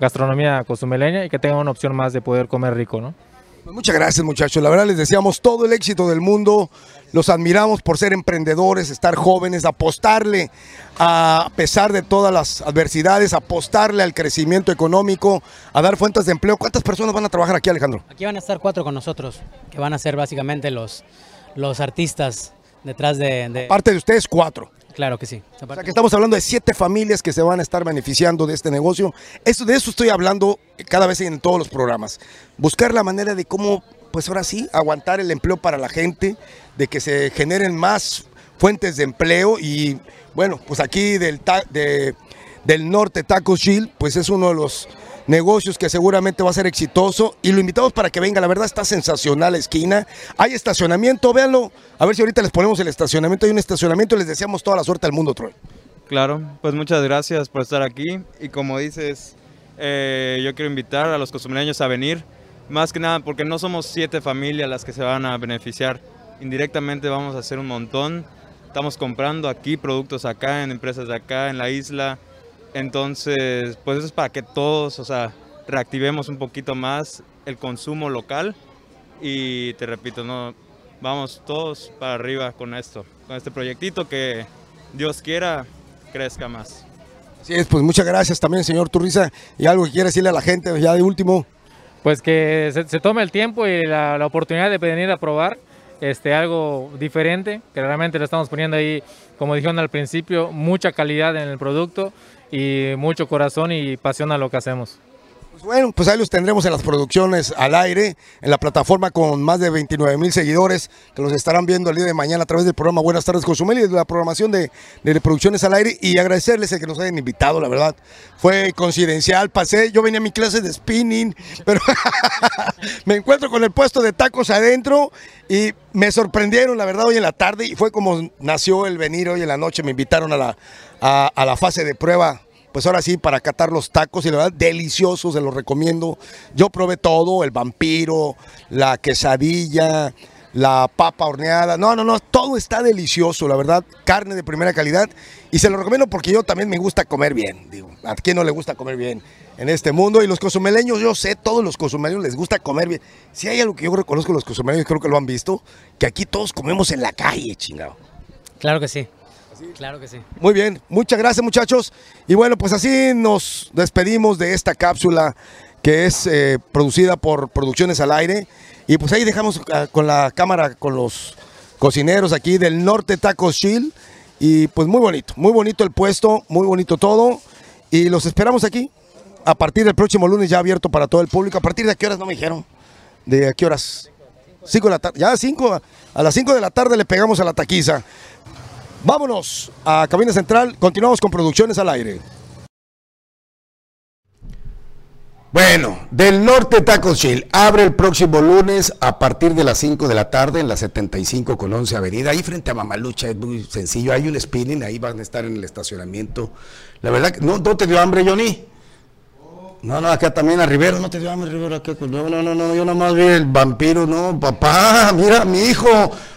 gastronomía cozumeleña y que tenga una opción más de poder comer rico, ¿no? Pues muchas gracias muchachos, la verdad les deseamos todo el éxito del mundo, los admiramos por ser emprendedores, estar jóvenes, apostarle a pesar de todas las adversidades, apostarle al crecimiento económico, a dar fuentes de empleo. ¿Cuántas personas van a trabajar aquí Alejandro? Aquí van a estar cuatro con nosotros, que van a ser básicamente los, los artistas detrás de... de... Parte de ustedes cuatro. Claro que sí. O sea que estamos hablando de siete familias que se van a estar beneficiando de este negocio. Eso, de eso estoy hablando cada vez en todos los programas. Buscar la manera de cómo, pues ahora sí, aguantar el empleo para la gente, de que se generen más fuentes de empleo y bueno, pues aquí del, de, del norte Taco Shield, pues es uno de los negocios que seguramente va a ser exitoso y lo invitamos para que venga, la verdad está sensacional la esquina, hay estacionamiento, véanlo, a ver si ahorita les ponemos el estacionamiento, hay un estacionamiento les deseamos toda la suerte al mundo, Troy. Claro, pues muchas gracias por estar aquí. Y como dices, eh, yo quiero invitar a los costumbreños a venir, más que nada porque no somos siete familias las que se van a beneficiar, indirectamente vamos a hacer un montón, estamos comprando aquí productos acá, en empresas de acá, en la isla, entonces, pues eso es para que todos, o sea, reactivemos un poquito más el consumo local y te repito, no, vamos todos para arriba con esto, con este proyectito que Dios quiera crezca más. Así es, pues muchas gracias también, señor Turriza. Y algo que quiere decirle a la gente ya de último. Pues que se, tome el tiempo y la, la, oportunidad de venir a probar este, algo diferente, que realmente le estamos poniendo ahí, como dijeron al principio, mucha calidad en el producto y mucho corazón y pasión a lo que hacemos. Pues bueno, pues ahí los tendremos en las producciones al aire, en la plataforma con más de 29 mil seguidores que los estarán viendo el día de mañana a través del programa Buenas tardes Cozumel y de la programación de, de producciones al aire y agradecerles el que nos hayan invitado, la verdad. Fue coincidencial, pasé, yo venía a mi clase de spinning, pero <laughs> me encuentro con el puesto de tacos adentro y me sorprendieron, la verdad, hoy en la tarde y fue como nació el venir hoy en la noche, me invitaron a la, a, a la fase de prueba pues ahora sí, para catar los tacos y la verdad, deliciosos, se los recomiendo. Yo probé todo, el vampiro, la quesadilla, la papa horneada. No, no, no, todo está delicioso, la verdad. Carne de primera calidad. Y se lo recomiendo porque yo también me gusta comer bien. Digo, ¿a quién no le gusta comer bien en este mundo? Y los cozumeleños, yo sé, todos los cozumeleños les gusta comer bien. Si hay algo que yo reconozco los cozumeleños, creo que lo han visto, que aquí todos comemos en la calle, chingado. Claro que sí. Claro que sí. Muy bien, muchas gracias muchachos. Y bueno, pues así nos despedimos de esta cápsula que es eh, producida por Producciones al Aire. Y pues ahí dejamos ah, con la cámara con los cocineros aquí del Norte Tacos Chill. Y pues muy bonito, muy bonito el puesto, muy bonito todo. Y los esperamos aquí a partir del próximo lunes ya abierto para todo el público. ¿A partir de qué horas no me dijeron? ¿De qué horas? 5 de la tarde. Ya 5, a las 5 de la tarde le pegamos a la taquiza. Vámonos a Cabina Central, continuamos con producciones al aire. Bueno, del norte Tacos Chill abre el próximo lunes a partir de las 5 de la tarde en la 75 con 11 Avenida, ahí frente a Mamalucha, es muy sencillo, hay un spinning, ahí van a estar en el estacionamiento. La verdad, ¿no, no te dio hambre, Johnny? No, no, acá también a Rivero, no te dio hambre, Rivero, acá, no, no, no, no, yo nomás vi el vampiro, no, papá, mira, mi hijo,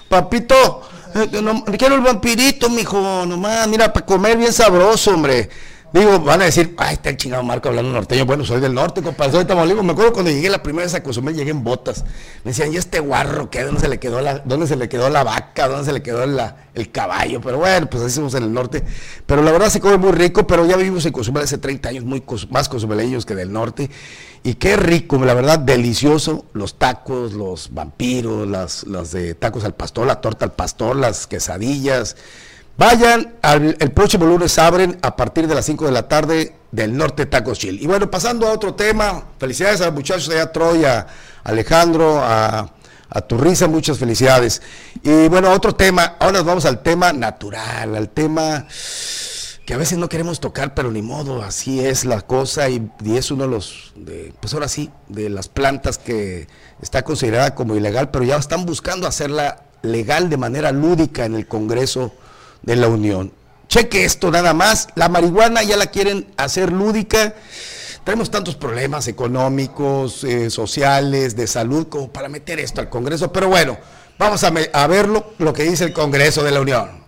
papito, no, quiero el vampirito, mijo, nomás, mira, para comer bien sabroso, hombre. Digo, van a decir, ay, está el chingado Marco hablando norteño. Bueno, soy del norte, compadre, soy de Tamaulipas. Me acuerdo cuando llegué la primera vez a Cozumel, llegué en botas. Me decían, ¿y este guarro qué? ¿Dónde se le quedó la, dónde se le quedó la vaca? ¿Dónde se le quedó la, el caballo? Pero bueno, pues así somos en el norte. Pero la verdad se come muy rico, pero ya vivimos en Cozumel hace 30 años, muy más cozumeleños que del norte. Y qué rico, la verdad, delicioso. Los tacos, los vampiros, las, las de tacos al pastor, la torta al pastor, las quesadillas. Vayan, el próximo lunes abren a partir de las 5 de la tarde del Norte Tacos Chill. Y bueno, pasando a otro tema, felicidades a los muchachos allá, Troy, a Alejandro, a, a Turriza, muchas felicidades. Y bueno, otro tema, ahora nos vamos al tema natural, al tema que a veces no queremos tocar, pero ni modo, así es la cosa y, y es uno de los, de, pues ahora sí, de las plantas que está considerada como ilegal, pero ya están buscando hacerla legal de manera lúdica en el Congreso de la Unión. Cheque esto nada más, la marihuana ya la quieren hacer lúdica. Tenemos tantos problemas económicos, eh, sociales, de salud, como para meter esto al Congreso. Pero bueno, vamos a, a ver lo que dice el Congreso de la Unión.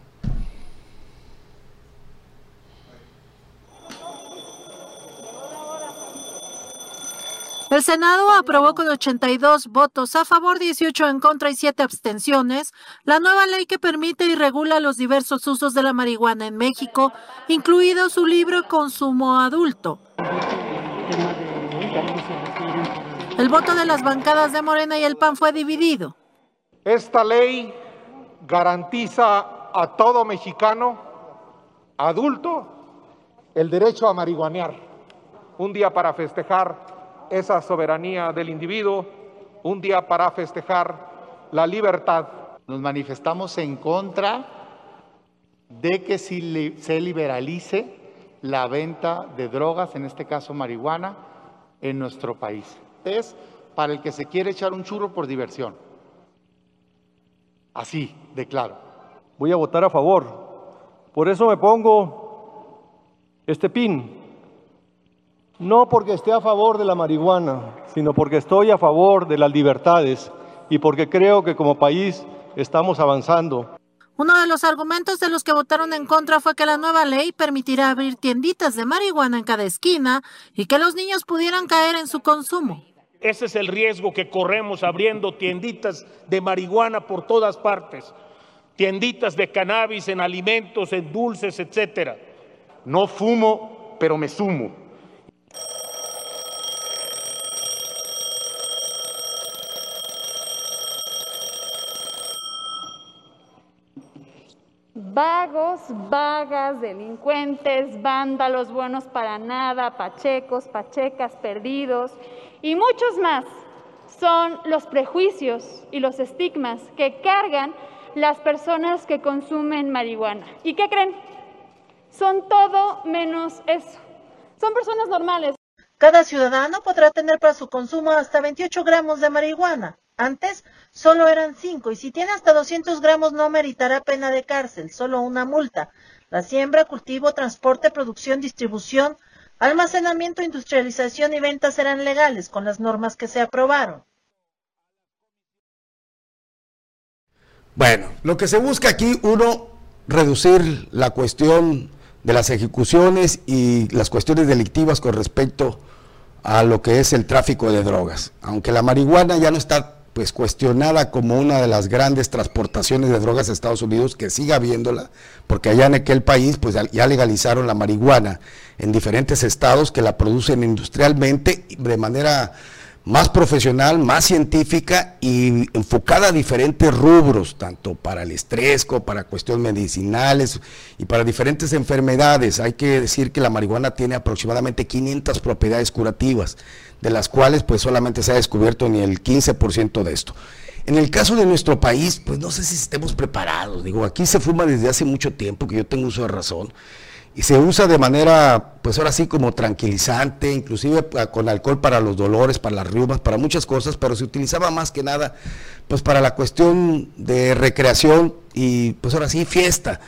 El Senado aprobó con 82 votos a favor, 18 en contra y 7 abstenciones la nueva ley que permite y regula los diversos usos de la marihuana en México, incluido su libre consumo adulto. El voto de las bancadas de Morena y el PAN fue dividido. Esta ley garantiza a todo mexicano adulto el derecho a marihuanear. Un día para festejar esa soberanía del individuo, un día para festejar la libertad. Nos manifestamos en contra de que se liberalice la venta de drogas, en este caso marihuana, en nuestro país. Es para el que se quiere echar un churro por diversión. Así, de claro. Voy a votar a favor. Por eso me pongo este pin no porque esté a favor de la marihuana, sino porque estoy a favor de las libertades y porque creo que como país estamos avanzando. Uno de los argumentos de los que votaron en contra fue que la nueva ley permitirá abrir tienditas de marihuana en cada esquina y que los niños pudieran caer en su consumo. Ese es el riesgo que corremos abriendo tienditas de marihuana por todas partes, tienditas de cannabis en alimentos, en dulces, etcétera. No fumo, pero me sumo. Vagos, vagas, delincuentes, vándalos, buenos para nada, pachecos, pachecas, perdidos y muchos más son los prejuicios y los estigmas que cargan las personas que consumen marihuana. ¿Y qué creen? Son todo menos eso. Son personas normales. Cada ciudadano podrá tener para su consumo hasta 28 gramos de marihuana. Antes solo eran cinco y si tiene hasta 200 gramos no meritará pena de cárcel, solo una multa. La siembra, cultivo, transporte, producción, distribución, almacenamiento, industrialización y venta serán legales con las normas que se aprobaron. Bueno, lo que se busca aquí, uno, reducir la cuestión de las ejecuciones y las cuestiones delictivas con respecto a lo que es el tráfico de drogas. Aunque la marihuana ya no está pues cuestionada como una de las grandes transportaciones de drogas a Estados Unidos, que siga habiéndola, porque allá en aquel país pues ya legalizaron la marihuana en diferentes estados que la producen industrialmente de manera más profesional, más científica y enfocada a diferentes rubros, tanto para el estrés para cuestiones medicinales y para diferentes enfermedades. Hay que decir que la marihuana tiene aproximadamente 500 propiedades curativas, de las cuales pues solamente se ha descubierto ni el 15% de esto. En el caso de nuestro país, pues no sé si estemos preparados. Digo, aquí se fuma desde hace mucho tiempo, que yo tengo uso de razón y se usa de manera, pues ahora sí, como tranquilizante, inclusive con alcohol para los dolores, para las riumas, para muchas cosas, pero se utilizaba más que nada, pues para la cuestión de recreación y pues ahora sí, fiesta.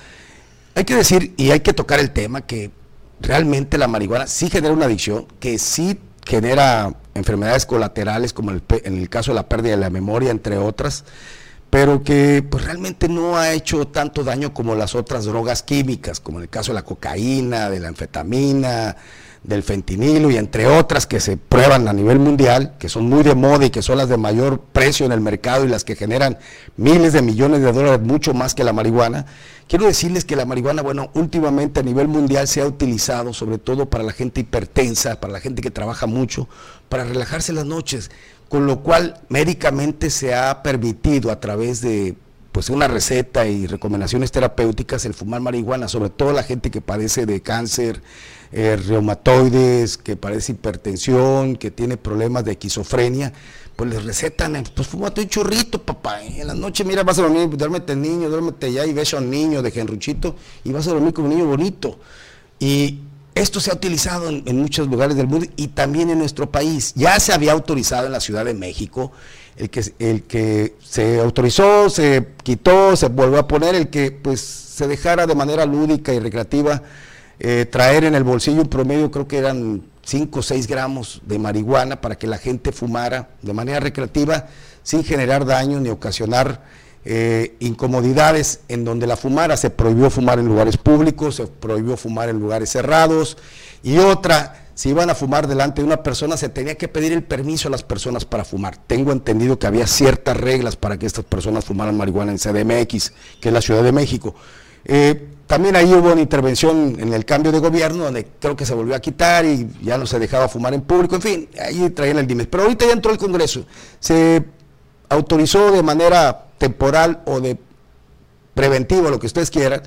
Hay que decir y hay que tocar el tema que realmente la marihuana sí genera una adicción, que sí genera enfermedades colaterales, como en el caso de la pérdida de la memoria, entre otras pero que pues realmente no ha hecho tanto daño como las otras drogas químicas, como en el caso de la cocaína, de la anfetamina, del fentanilo y entre otras que se prueban a nivel mundial, que son muy de moda y que son las de mayor precio en el mercado y las que generan miles de millones de dólares, mucho más que la marihuana. Quiero decirles que la marihuana, bueno, últimamente a nivel mundial se ha utilizado sobre todo para la gente hipertensa, para la gente que trabaja mucho, para relajarse las noches con lo cual médicamente se ha permitido a través de pues una receta y recomendaciones terapéuticas el fumar marihuana, sobre todo la gente que padece de cáncer, eh, reumatoides, que padece hipertensión, que tiene problemas de esquizofrenia, pues les recetan, eh, pues fumate un churrito, papá, eh, en la noche mira, vas a dormir, duérmete niño, duérmete ya y ves a un niño de genruchito y vas a dormir como un niño bonito. Y esto se ha utilizado en, muchos lugares del mundo y también en nuestro país. Ya se había autorizado en la Ciudad de México, el que, el que se autorizó, se quitó, se volvió a poner, el que pues se dejara de manera lúdica y recreativa eh, traer en el bolsillo un promedio, creo que eran 5 o 6 gramos de marihuana para que la gente fumara de manera recreativa sin generar daño ni ocasionar eh, incomodidades en donde la fumara, se prohibió fumar en lugares públicos, se prohibió fumar en lugares cerrados, y otra, si iban a fumar delante de una persona, se tenía que pedir el permiso a las personas para fumar. Tengo entendido que había ciertas reglas para que estas personas fumaran marihuana en CDMX, que es la Ciudad de México. Eh, también ahí hubo una intervención en el cambio de gobierno, donde creo que se volvió a quitar y ya no se dejaba fumar en público, en fin, ahí traían el DIMES. Pero ahorita ya entró el Congreso, se autorizó de manera temporal o de preventiva, lo que ustedes quieran,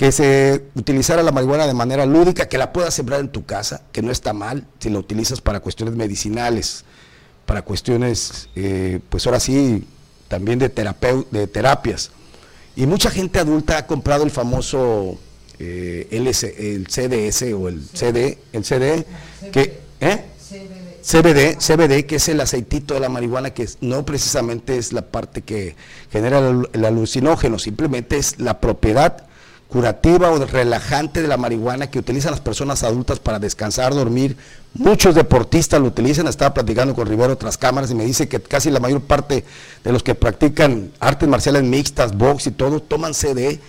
que se utilizara la marihuana de manera lúdica, que la puedas sembrar en tu casa, que no está mal, si la utilizas para cuestiones medicinales, para cuestiones, eh, pues ahora sí, también de, de terapias. Y mucha gente adulta ha comprado el famoso eh, el CDS o el CD, el CD, que, ¿eh? CBD, CBD, que es el aceitito de la marihuana, que no precisamente es la parte que genera el alucinógeno, simplemente es la propiedad curativa o relajante de la marihuana que utilizan las personas adultas para descansar, dormir. Muchos deportistas lo utilizan. Estaba platicando con Rivero otras cámaras y me dice que casi la mayor parte de los que practican artes marciales mixtas, box y todo, toman CD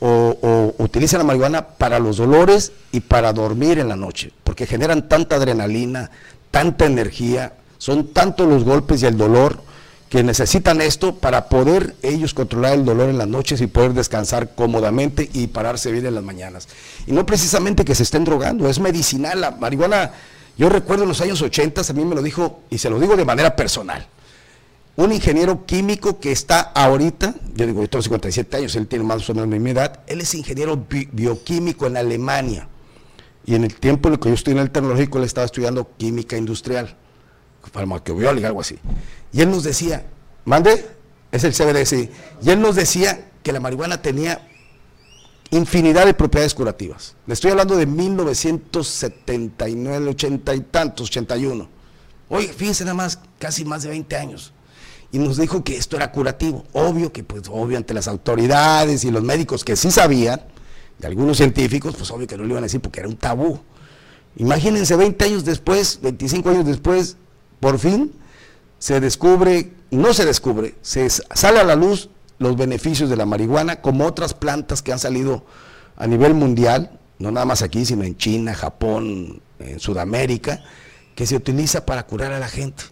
o utilizan la marihuana para los dolores y para dormir en la noche, porque generan tanta adrenalina, tanta energía, son tantos los golpes y el dolor que necesitan esto para poder ellos controlar el dolor en las noches y poder descansar cómodamente y pararse bien en las mañanas. Y no precisamente que se estén drogando, es medicinal. La marihuana, yo recuerdo en los años 80, a mí me lo dijo, y se lo digo de manera personal, un ingeniero químico que está ahorita, yo digo, yo tengo 57 años, él tiene más o menos mi edad, él es ingeniero bioquímico en Alemania. Y en el tiempo en el que yo estoy en el tecnológico, él estaba estudiando química industrial, farmacobiólica, algo así. Y él nos decía, mande, es el CBD, Y él nos decía que la marihuana tenía infinidad de propiedades curativas. Le estoy hablando de 1979, 80 y tantos, 81. Oye, fíjense nada más, casi más de 20 años. Y nos dijo que esto era curativo. Obvio que, pues, obvio, ante las autoridades y los médicos que sí sabían, y algunos científicos, pues obvio que no lo iban a decir porque era un tabú. Imagínense 20 años después, 25 años después, por fin se descubre, no se descubre, se sale a la luz los beneficios de la marihuana, como otras plantas que han salido a nivel mundial, no nada más aquí, sino en China, Japón, en Sudamérica, que se utiliza para curar a la gente.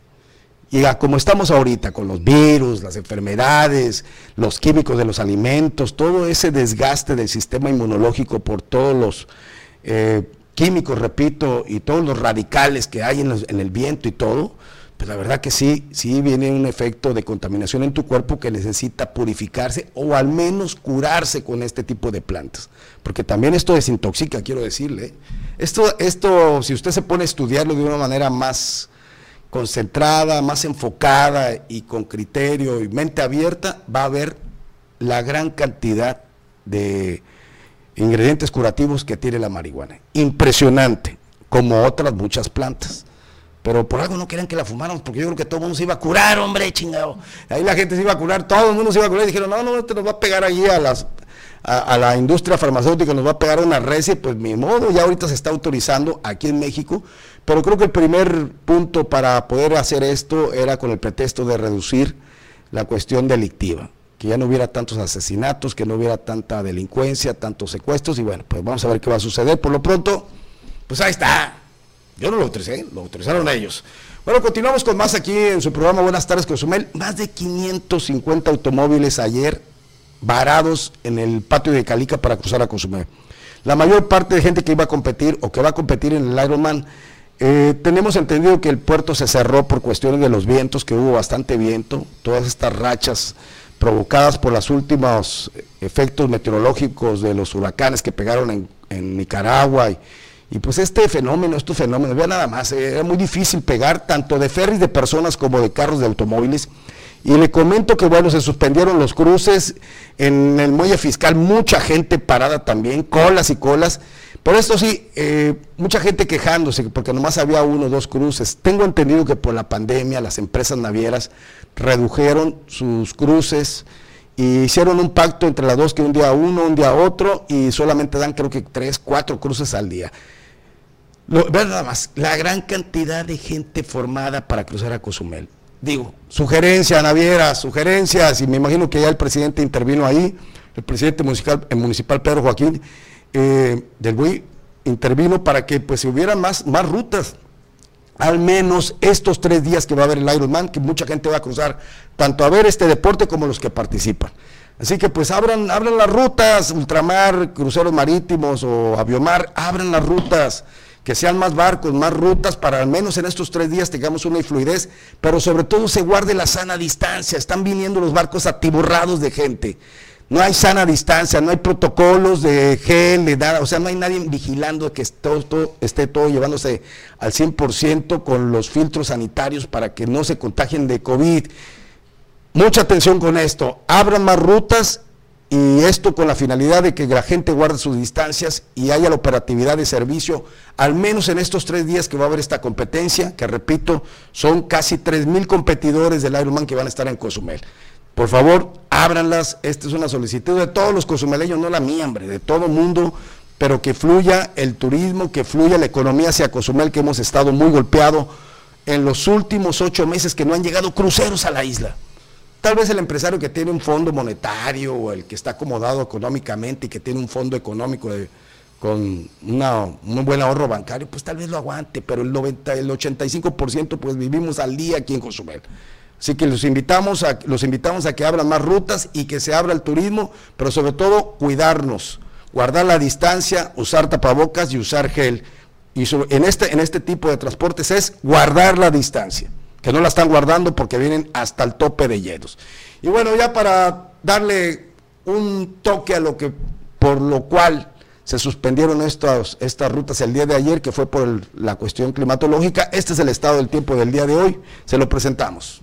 Y como estamos ahorita con los virus, las enfermedades, los químicos de los alimentos, todo ese desgaste del sistema inmunológico por todos los eh, químicos, repito, y todos los radicales que hay en, en el viento y todo, pues la verdad que sí, sí viene un efecto de contaminación en tu cuerpo que necesita purificarse o al menos curarse con este tipo de plantas. Porque también esto desintoxica, quiero decirle. Esto, esto, si usted se pone a estudiarlo de una manera más concentrada, más enfocada y con criterio y mente abierta, va a ver la gran cantidad de ingredientes curativos que tiene la marihuana. Impresionante, como otras muchas plantas pero por algo no querían que la fumáramos, porque yo creo que todo el mundo se iba a curar, hombre, chingado. Ahí la gente se iba a curar, todo el mundo se iba a curar, y dijeron, no, no, te nos va a pegar allí a las a, la industria farmacéutica, nos va a pegar una y pues mi modo, ya ahorita se está autorizando aquí en México, pero creo que el primer punto para poder hacer esto era con el pretexto de reducir la cuestión delictiva, que ya no hubiera tantos asesinatos, que no hubiera tanta delincuencia, tantos secuestros, y bueno, pues vamos a ver qué va a suceder. Por lo pronto, pues ahí está, yo no lo autoricé, lo autorizaron ellos. Bueno, continuamos con más aquí en su programa Buenas tardes, Cozumel. Más de 550 automóviles ayer varados en el patio de Calica para cruzar a Cozumel. La mayor parte de gente que iba a competir o que va a competir en el Ironman, eh, tenemos entendido que el puerto se cerró por cuestiones de los vientos, que hubo bastante viento, todas estas rachas provocadas por los últimos efectos meteorológicos de los huracanes que pegaron en, en Nicaragua y, y pues este fenómeno, estos fenómenos, vea nada más, eh, era muy difícil pegar tanto de ferries de personas como de carros de automóviles. Y le comento que, bueno, se suspendieron los cruces en el muelle fiscal, mucha gente parada también, colas y colas. Por esto sí, eh, mucha gente quejándose porque nomás había uno o dos cruces. Tengo entendido que por la pandemia las empresas navieras redujeron sus cruces y hicieron un pacto entre las dos que un día uno, un día otro y solamente dan creo que tres, cuatro cruces al día. Más, la gran cantidad de gente formada para cruzar a Cozumel. Digo, sugerencias, Naviera, sugerencias, y me imagino que ya el presidente intervino ahí, el presidente municipal, el municipal Pedro Joaquín eh, del BUI, intervino para que pues hubiera más, más rutas. Al menos estos tres días que va a haber el Ironman, que mucha gente va a cruzar, tanto a ver este deporte como los que participan. Así que pues abran, abran las rutas, ultramar, cruceros marítimos o aviomar, abran las rutas, que sean más barcos, más rutas, para al menos en estos tres días tengamos una fluidez, pero sobre todo se guarde la sana distancia. Están viniendo los barcos atiborrados de gente. No hay sana distancia, no hay protocolos de gel, de nada, o sea, no hay nadie vigilando que todo, esté todo llevándose al 100% con los filtros sanitarios para que no se contagien de COVID. Mucha atención con esto, abran más rutas y esto con la finalidad de que la gente guarde sus distancias y haya la operatividad de servicio, al menos en estos tres días que va a haber esta competencia, que repito, son casi 3 mil competidores del Ironman que van a estar en Cozumel. Por favor, ábranlas. Esta es una solicitud de todos los cozumeleños, no la mía, hombre, de todo mundo, pero que fluya el turismo, que fluya la economía hacia Cozumel, que hemos estado muy golpeado en los últimos ocho meses que no han llegado cruceros a la isla. Tal vez el empresario que tiene un fondo monetario o el que está acomodado económicamente y que tiene un fondo económico con una, un buen ahorro bancario, pues tal vez lo aguante, pero el, 90, el 85% pues vivimos al día aquí en Cozumel. Así que los invitamos, a, los invitamos a que abran más rutas y que se abra el turismo, pero sobre todo cuidarnos, guardar la distancia, usar tapabocas y usar gel. Y en, este, en este tipo de transportes es guardar la distancia, que no la están guardando porque vienen hasta el tope de hielos. Y bueno, ya para darle un toque a lo que, por lo cual se suspendieron estas, estas rutas el día de ayer, que fue por la cuestión climatológica. Este es el estado del tiempo del día de hoy. Se lo presentamos.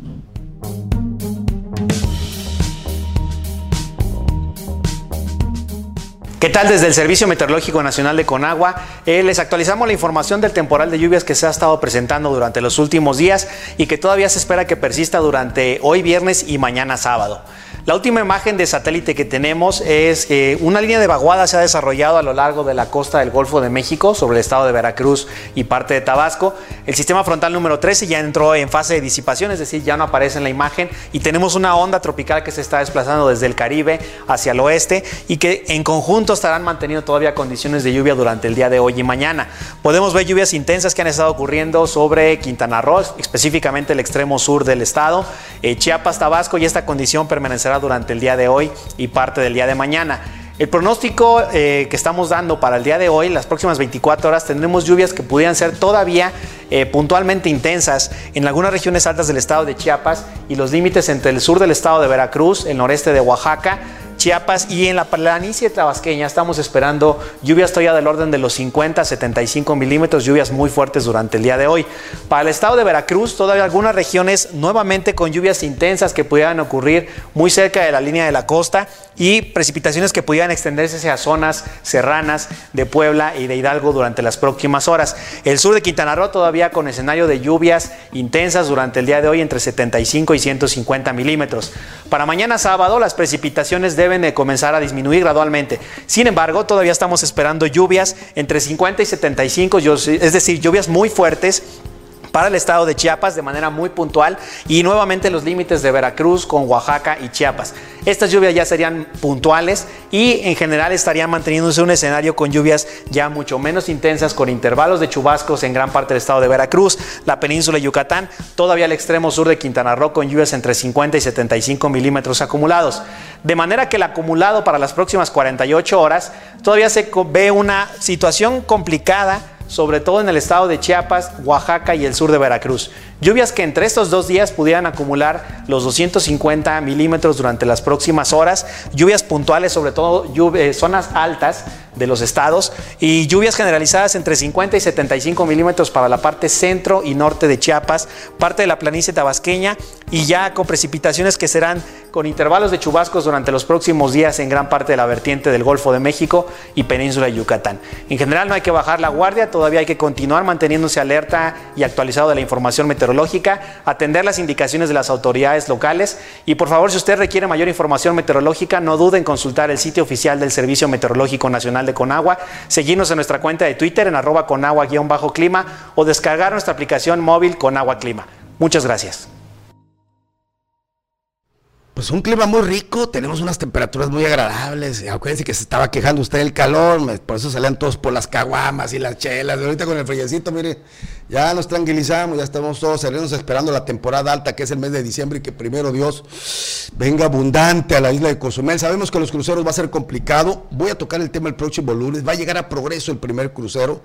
¿Qué tal desde el Servicio Meteorológico Nacional de Conagua? Eh, les actualizamos la información del temporal de lluvias que se ha estado presentando durante los últimos días y que todavía se espera que persista durante hoy viernes y mañana sábado. La última imagen de satélite que tenemos es eh, una línea de vaguada se ha desarrollado a lo largo de la costa del Golfo de México, sobre el estado de Veracruz y parte de Tabasco. El sistema frontal número 13 ya entró en fase de disipación, es decir, ya no aparece en la imagen y tenemos una onda tropical que se está desplazando desde el Caribe hacia el oeste y que en conjunto estarán manteniendo todavía condiciones de lluvia durante el día de hoy y mañana. Podemos ver lluvias intensas que han estado ocurriendo sobre Quintana Roo, específicamente el extremo sur del estado, eh, Chiapas, Tabasco y esta condición permanecerá durante el día de hoy y parte del día de mañana. El pronóstico eh, que estamos dando para el día de hoy, las próximas 24 horas, tendremos lluvias que pudieran ser todavía eh, puntualmente intensas en algunas regiones altas del estado de Chiapas y los límites entre el sur del estado de Veracruz, el noreste de Oaxaca, Chiapas y en la planicie tabasqueña estamos esperando lluvias todavía del orden de los 50 a 75 milímetros, lluvias muy fuertes durante el día de hoy. Para el estado de Veracruz, todavía algunas regiones nuevamente con lluvias intensas que pudieran ocurrir muy cerca de la línea de la costa y precipitaciones que pudieran extenderse hacia zonas serranas de Puebla y de Hidalgo durante las próximas horas. El sur de Quintana Roo todavía con escenario de lluvias intensas durante el día de hoy entre 75 y 150 milímetros. Para mañana sábado las precipitaciones deben de comenzar a disminuir gradualmente. Sin embargo, todavía estamos esperando lluvias entre 50 y 75, es decir, lluvias muy fuertes para el estado de Chiapas de manera muy puntual y nuevamente los límites de Veracruz con Oaxaca y Chiapas. Estas lluvias ya serían puntuales y en general estarían manteniéndose un escenario con lluvias ya mucho menos intensas con intervalos de chubascos en gran parte del estado de Veracruz, la península de Yucatán, todavía el extremo sur de Quintana Roo con lluvias entre 50 y 75 milímetros acumulados. De manera que el acumulado para las próximas 48 horas todavía se ve una situación complicada sobre todo en el estado de Chiapas, Oaxaca y el sur de Veracruz. Lluvias que entre estos dos días pudieran acumular los 250 milímetros durante las próximas horas. Lluvias puntuales, sobre todo eh, zonas altas de los estados. Y lluvias generalizadas entre 50 y 75 milímetros para la parte centro y norte de Chiapas, parte de la planicie tabasqueña y ya con precipitaciones que serán con intervalos de chubascos durante los próximos días en gran parte de la vertiente del Golfo de México y península de Yucatán. En general no hay que bajar la guardia, todavía hay que continuar manteniéndose alerta y actualizado de la información meteorológica meteorológica, atender las indicaciones de las autoridades locales y por favor si usted requiere mayor información meteorológica no dude en consultar el sitio oficial del Servicio Meteorológico Nacional de Conagua, seguirnos en nuestra cuenta de Twitter en arroba conagua-clima o descargar nuestra aplicación móvil Conagua Clima. Muchas gracias. Pues un clima muy rico, tenemos unas temperaturas muy agradables. Acuérdense que se estaba quejando usted del calor, por eso salían todos por las caguamas y las chelas. Ahorita con el friecito, mire, ya nos tranquilizamos, ya estamos todos serenos esperando la temporada alta, que es el mes de diciembre, y que primero Dios venga abundante a la isla de Cozumel. Sabemos que los cruceros va a ser complicado. Voy a tocar el tema el próximo lunes. Va a llegar a progreso el primer crucero,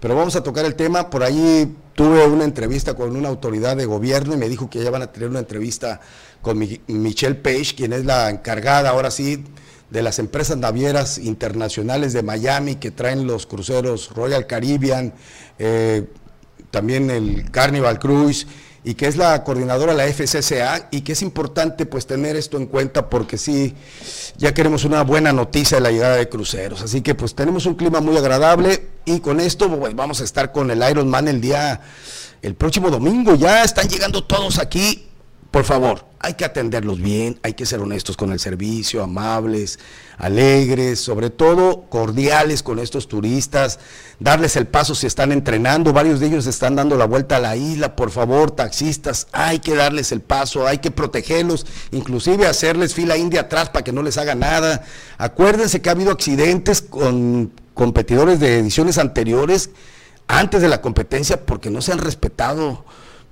pero vamos a tocar el tema. Por ahí tuve una entrevista con una autoridad de gobierno y me dijo que ya van a tener una entrevista con Mi- Michelle Page, quien es la encargada ahora sí de las empresas navieras internacionales de Miami que traen los cruceros Royal Caribbean, eh, también el Carnival Cruise y que es la coordinadora de la FCCA y que es importante pues tener esto en cuenta porque sí, ya queremos una buena noticia de la llegada de cruceros. Así que pues tenemos un clima muy agradable y con esto pues, vamos a estar con el Iron Man el día, el próximo domingo. Ya están llegando todos aquí. Por favor, hay que atenderlos bien, hay que ser honestos con el servicio, amables, alegres, sobre todo cordiales con estos turistas, darles el paso si están entrenando, varios de ellos están dando la vuelta a la isla, por favor, taxistas, hay que darles el paso, hay que protegerlos, inclusive hacerles fila india atrás para que no les haga nada. Acuérdense que ha habido accidentes con competidores de ediciones anteriores antes de la competencia porque no se han respetado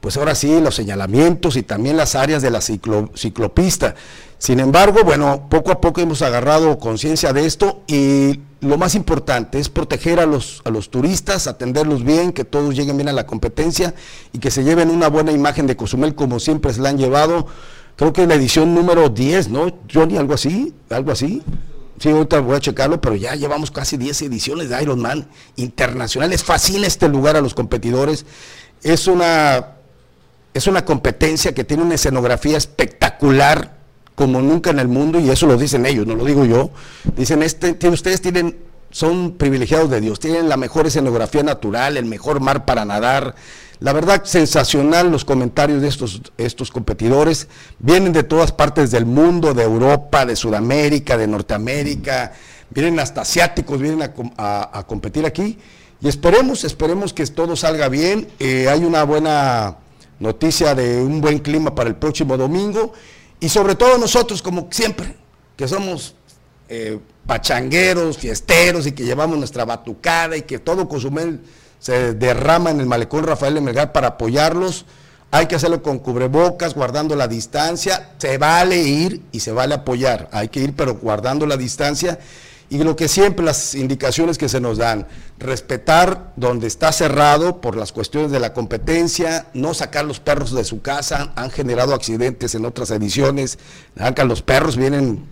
pues ahora sí, los señalamientos y también las áreas de la ciclo- ciclopista. Sin embargo, bueno, poco a poco hemos agarrado conciencia de esto y lo más importante es proteger a los, a los turistas, atenderlos bien, que todos lleguen bien a la competencia y que se lleven una buena imagen de Cozumel como siempre se la han llevado. Creo que la edición número 10, ¿no? Johnny, algo así, algo así. Sí, ahorita voy a checarlo, pero ya llevamos casi 10 ediciones de Ironman internacionales. Fascina este lugar a los competidores. Es una es una competencia que tiene una escenografía espectacular como nunca en el mundo y eso lo dicen ellos, no lo digo yo. Dicen, este, ustedes tienen, son privilegiados de Dios, tienen la mejor escenografía natural, el mejor mar para nadar. La verdad, sensacional los comentarios de estos, estos competidores. Vienen de todas partes del mundo, de Europa, de Sudamérica, de Norteamérica, vienen hasta asiáticos, vienen a competir aquí. Y esperemos, esperemos que todo salga bien. Eh, hay una buena noticia de un buen clima para el próximo domingo y sobre todo nosotros como siempre, que somos eh, pachangueros, fiesteros y que llevamos nuestra batucada y que todo Cozumel se derrama en el malecón Rafael de Melgar para apoyarlos. Hay que hacerlo con cubrebocas, guardando la distancia. Se vale ir y se vale apoyar. Hay que ir, pero guardando la distancia. Y lo que siempre las indicaciones que se nos dan, respetar donde está cerrado por las cuestiones de la competencia, no sacar los perros de su casa, han generado accidentes en otras ediciones, sacan los perros, vienen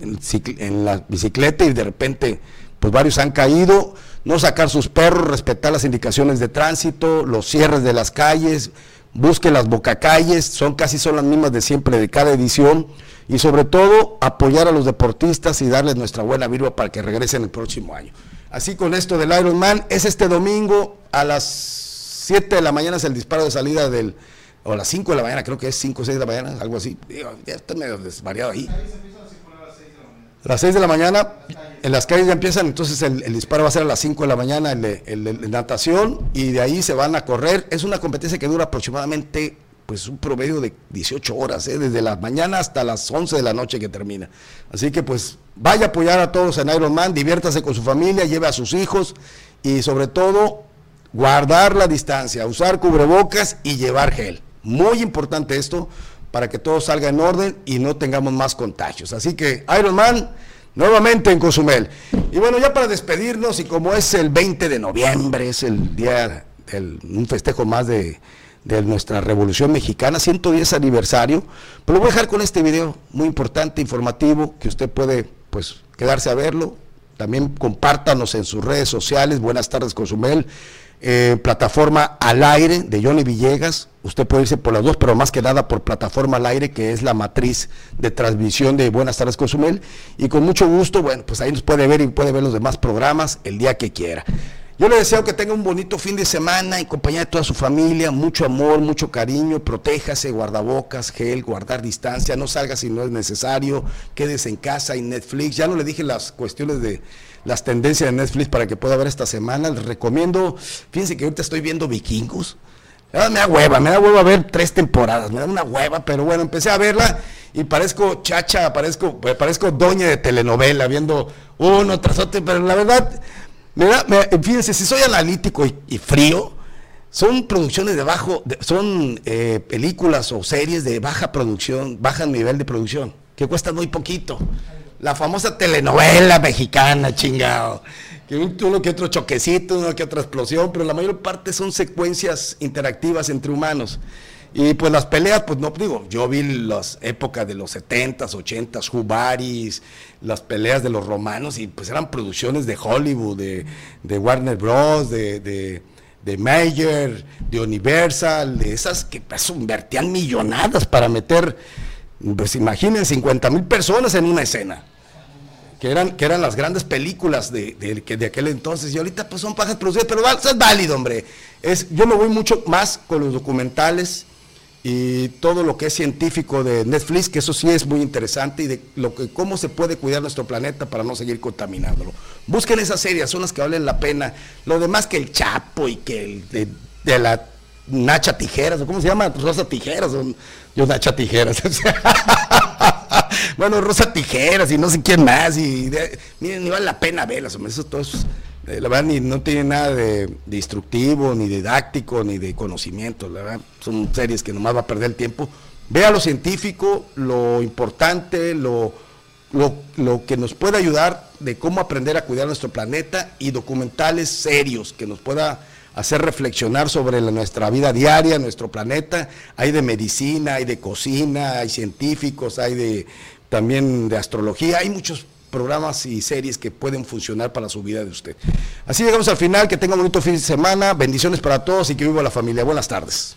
en la bicicleta y de repente pues varios han caído, no sacar sus perros, respetar las indicaciones de tránsito, los cierres de las calles, busque las bocacalles, son casi son las mismas de siempre de cada edición y sobre todo apoyar a los deportistas y darles nuestra buena virba para que regresen el próximo año. Así con esto del Ironman, es este domingo a las 7 de la mañana es el disparo de salida del, o a las 5 de la mañana, creo que es 5 o 6 de la mañana, algo así. Digo, ya medio desvariado ahí. Las 6 de la mañana, en las calles ya empiezan, entonces el, disparo va a ser a las 5 de la mañana, el de natación, y de ahí se van a correr. Es una competencia que dura aproximadamente pues un promedio de 18 horas, ¿eh? desde la mañana hasta las 11 de la noche que termina. Así que pues vaya a apoyar a todos en Ironman, diviértase con su familia, lleve a sus hijos y sobre todo guardar la distancia, usar cubrebocas y llevar gel. Muy importante esto para que todo salga en orden y no tengamos más contagios. Así que Ironman nuevamente en Cozumel. Y bueno, ya para despedirnos y como es el 20 de noviembre, es el día del un festejo más de de nuestra Revolución Mexicana, 110 aniversario, pero lo voy a dejar con este video muy importante, informativo, que usted puede pues quedarse a verlo. También compártanos en sus redes sociales. Buenas tardes, Cozumel. Eh, plataforma al aire de Johnny Villegas. Usted puede irse por las dos, pero más que nada por plataforma al aire, que es la matriz de transmisión de Buenas tardes, Cozumel. Y con mucho gusto, bueno, pues ahí nos puede ver y puede ver los demás programas el día que quiera. Yo le deseo que tenga un bonito fin de semana en compañía de toda su familia, mucho amor, mucho cariño, protéjase, guardabocas, gel, guardar distancia, no salga si no es necesario, quédese en casa y Netflix. Ya no le dije las cuestiones de las tendencias de Netflix para que pueda ver esta semana. Les recomiendo, fíjense que ahorita estoy viendo vikingos. Ah, me da hueva, me da hueva ver tres temporadas, me da una hueva, pero bueno, empecé a verla y parezco chacha, parezco, parezco doña de telenovela, viendo uno tras otro, pero la verdad, me da, me- fíjense, si soy analítico y, frío, son producciones de bajo, son eh, películas o series de baja producción, baja nivel de producción, que cuestan muy poquito. La famosa telenovela mexicana, chingado. Que un- uno que otro choquecito, uno que otra explosión, pero la mayor parte son secuencias interactivas entre humanos. Y pues las peleas, pues no digo, yo vi las épocas de los 70s, 80s, Jubaris, las peleas de los romanos, y pues eran producciones de Hollywood, de, de Warner Bros., de, de, de Mayer, de Universal, de esas que pues, invertían millonadas para meter, pues imaginen, 50 mil personas en una escena que eran, que eran las grandes películas de, de, de aquel entonces, y ahorita pues son pajas producidas, pero va- es válido, hombre. Es, yo me voy mucho más con los documentales y todo lo que es científico de Netflix, que eso sí es muy interesante, y de lo que, cómo se puede cuidar nuestro planeta para no seguir contaminándolo. Busquen esas series, son las que valen la pena. Lo demás que el Chapo y que el de, la Nacha Tijeras, o ¿cómo se llama? Rosa Tijeras, o yo Nacha Tijeras. <laughs> bueno, Rosa Tijeras y no sé quién más. Y de- miren, ni vale la pena verlas, eso todo es, eh, la verdad, ni, no tiene nada de, de instructivo, ni didáctico, ni de conocimiento. La verdad, son series que nomás va a perder el tiempo. Vea lo científico, lo importante, lo, lo, lo que nos puede ayudar de cómo aprender a cuidar nuestro planeta y documentales serios que nos pueda hacer reflexionar sobre nuestra vida diaria, nuestro planeta. Hay de medicina, hay de cocina, hay científicos, hay de también de astrología, hay muchos programas y series que pueden funcionar para su vida de usted. Así llegamos al final, que tenga un bonito fin de semana, bendiciones para todos y que viva la familia. Buenas tardes.